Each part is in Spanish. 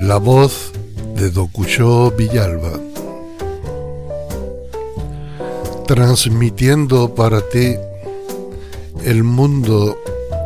La voz de Dokuyo Villalba, transmitiendo para ti el mundo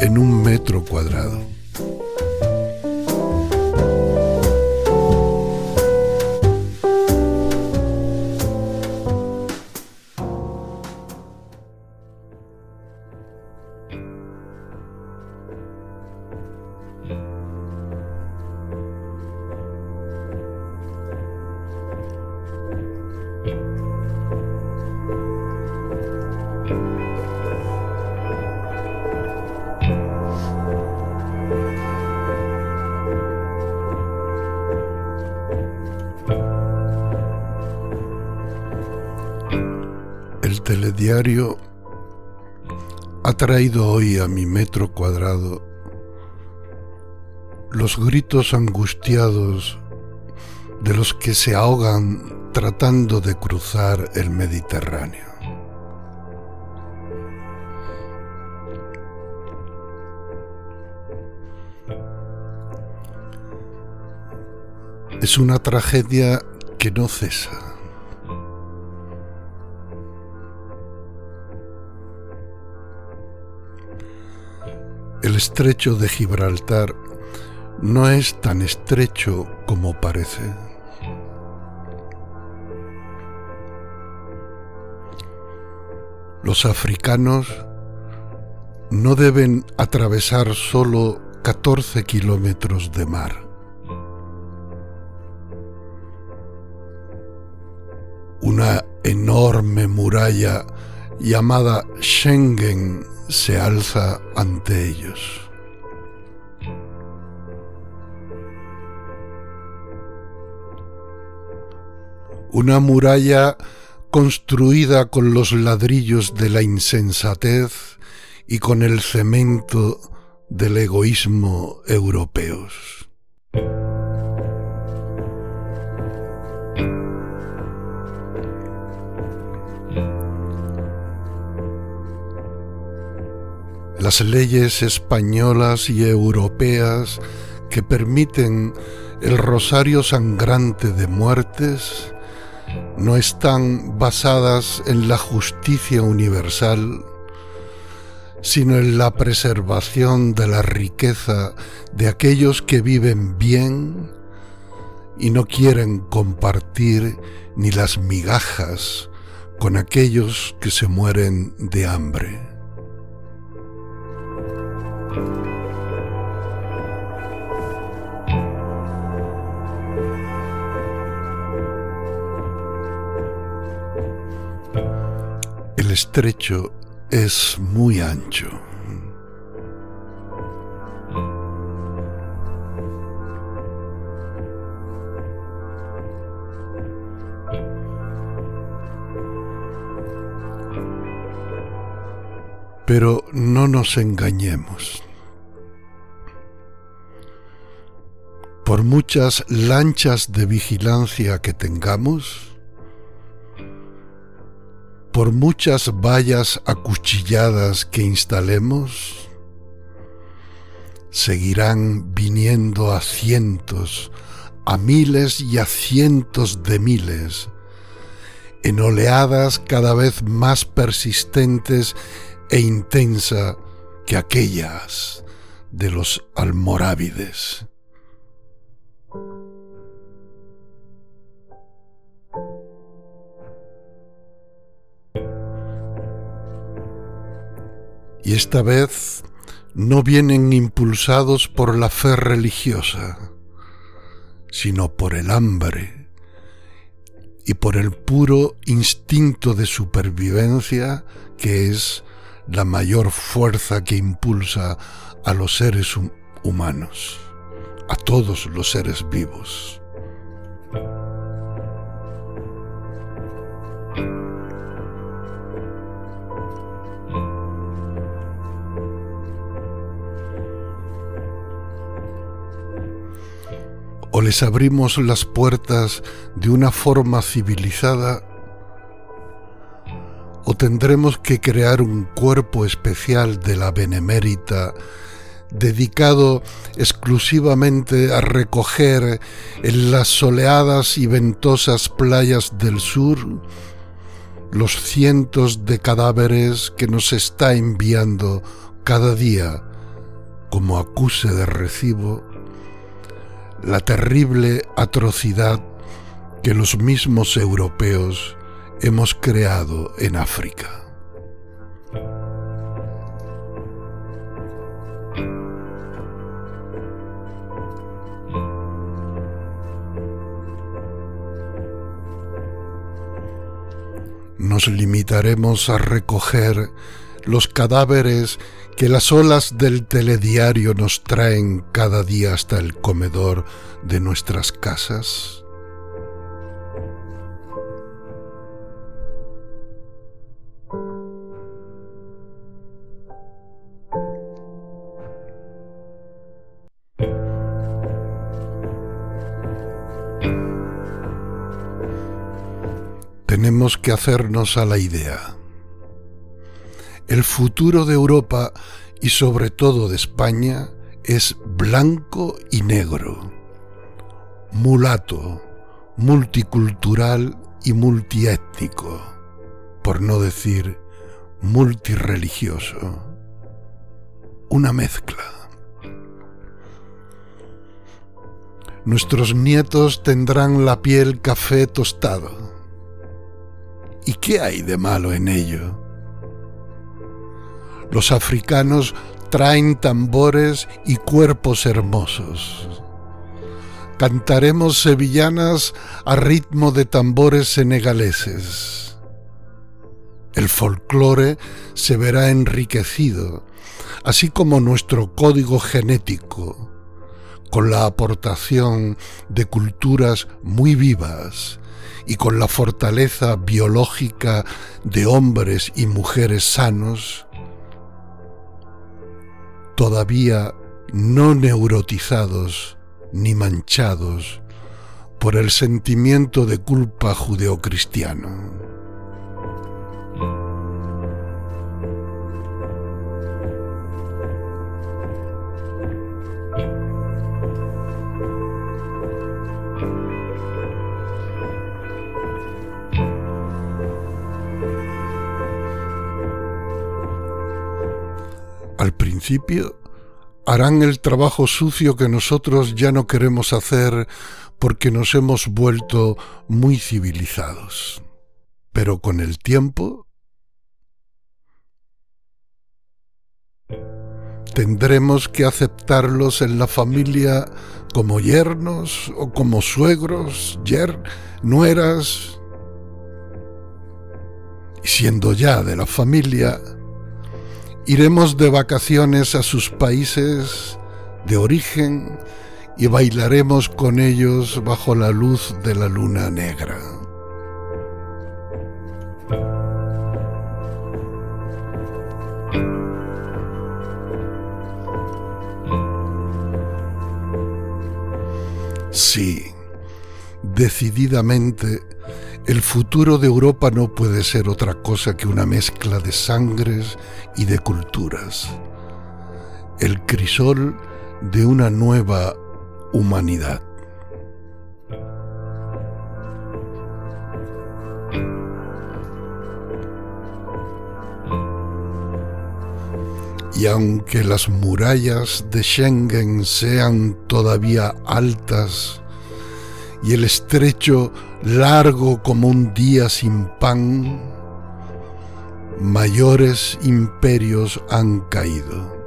en un metro cuadrado. Telediario ha traído hoy a mi metro cuadrado los gritos angustiados de los que se ahogan tratando de cruzar el Mediterráneo. Es una tragedia que no cesa. Estrecho de Gibraltar no es tan estrecho como parece. Los africanos no deben atravesar solo 14 kilómetros de mar. Una enorme muralla llamada Schengen se alza ante ellos. Una muralla construida con los ladrillos de la insensatez y con el cemento del egoísmo europeos. Las leyes españolas y europeas que permiten el rosario sangrante de muertes no están basadas en la justicia universal, sino en la preservación de la riqueza de aquellos que viven bien y no quieren compartir ni las migajas con aquellos que se mueren de hambre. Estrecho es muy ancho. Pero no nos engañemos. Por muchas lanchas de vigilancia que tengamos, por muchas vallas acuchilladas que instalemos, seguirán viniendo a cientos, a miles y a cientos de miles, en oleadas cada vez más persistentes e intensa que aquellas de los almorávides. Y esta vez no vienen impulsados por la fe religiosa, sino por el hambre y por el puro instinto de supervivencia que es la mayor fuerza que impulsa a los seres humanos, a todos los seres vivos. Les abrimos las puertas de una forma civilizada o tendremos que crear un cuerpo especial de la benemérita dedicado exclusivamente a recoger en las soleadas y ventosas playas del sur los cientos de cadáveres que nos está enviando cada día como acuse de recibo la terrible atrocidad que los mismos europeos hemos creado en África. nos limitaremos a recoger los cadáveres que las olas del telediario nos traen cada día hasta el comedor de nuestras casas? tenemos que hacernos a la idea. El futuro de Europa y sobre todo de España es blanco y negro, mulato, multicultural y multiétnico, por no decir multireligioso. Una mezcla. Nuestros nietos tendrán la piel café tostado ¿Y qué hay de malo en ello? Los africanos traen tambores y cuerpos hermosos. Cantaremos sevillanas a ritmo de tambores senegaleses. El folclore se verá enriquecido, así como nuestro código genético, con la aportación de culturas muy vivas y con la fortaleza biológica de hombres y mujeres sanos, todavía no neurotizados ni manchados por el sentimiento de culpa judeocristiano. Harán el trabajo sucio que nosotros ya no queremos hacer porque nos hemos vuelto muy civilizados. Pero con el tiempo tendremos que aceptarlos en la familia como yernos o como suegros, yer, nueras. Y siendo ya de la familia, Iremos de vacaciones a sus países de origen y bailaremos con ellos bajo la luz de la luna negra. Sí, decididamente el futuro de Europa no puede ser otra cosa que una mezcla de sangres y de culturas. El crisol de una nueva humanidad. Y aunque las murallas de Schengen sean todavía altas y el estrecho largo como un día sin pan, mayores imperios han caído.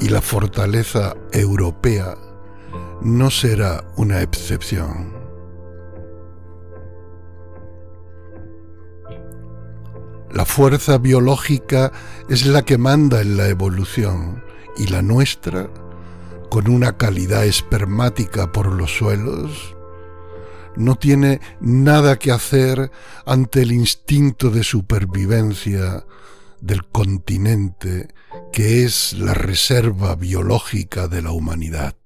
Y la fortaleza europea no será una excepción. La fuerza biológica es la que manda en la evolución y la nuestra, con una calidad espermática por los suelos, no tiene nada que hacer ante el instinto de supervivencia del continente que es la reserva biológica de la humanidad.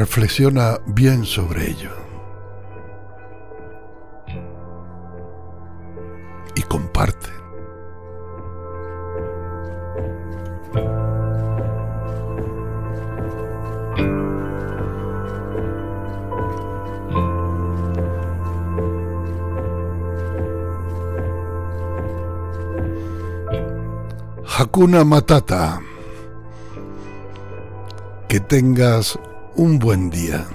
Reflexiona bien sobre ello. Y comparte. Hakuna Matata. Que tengas un buen día.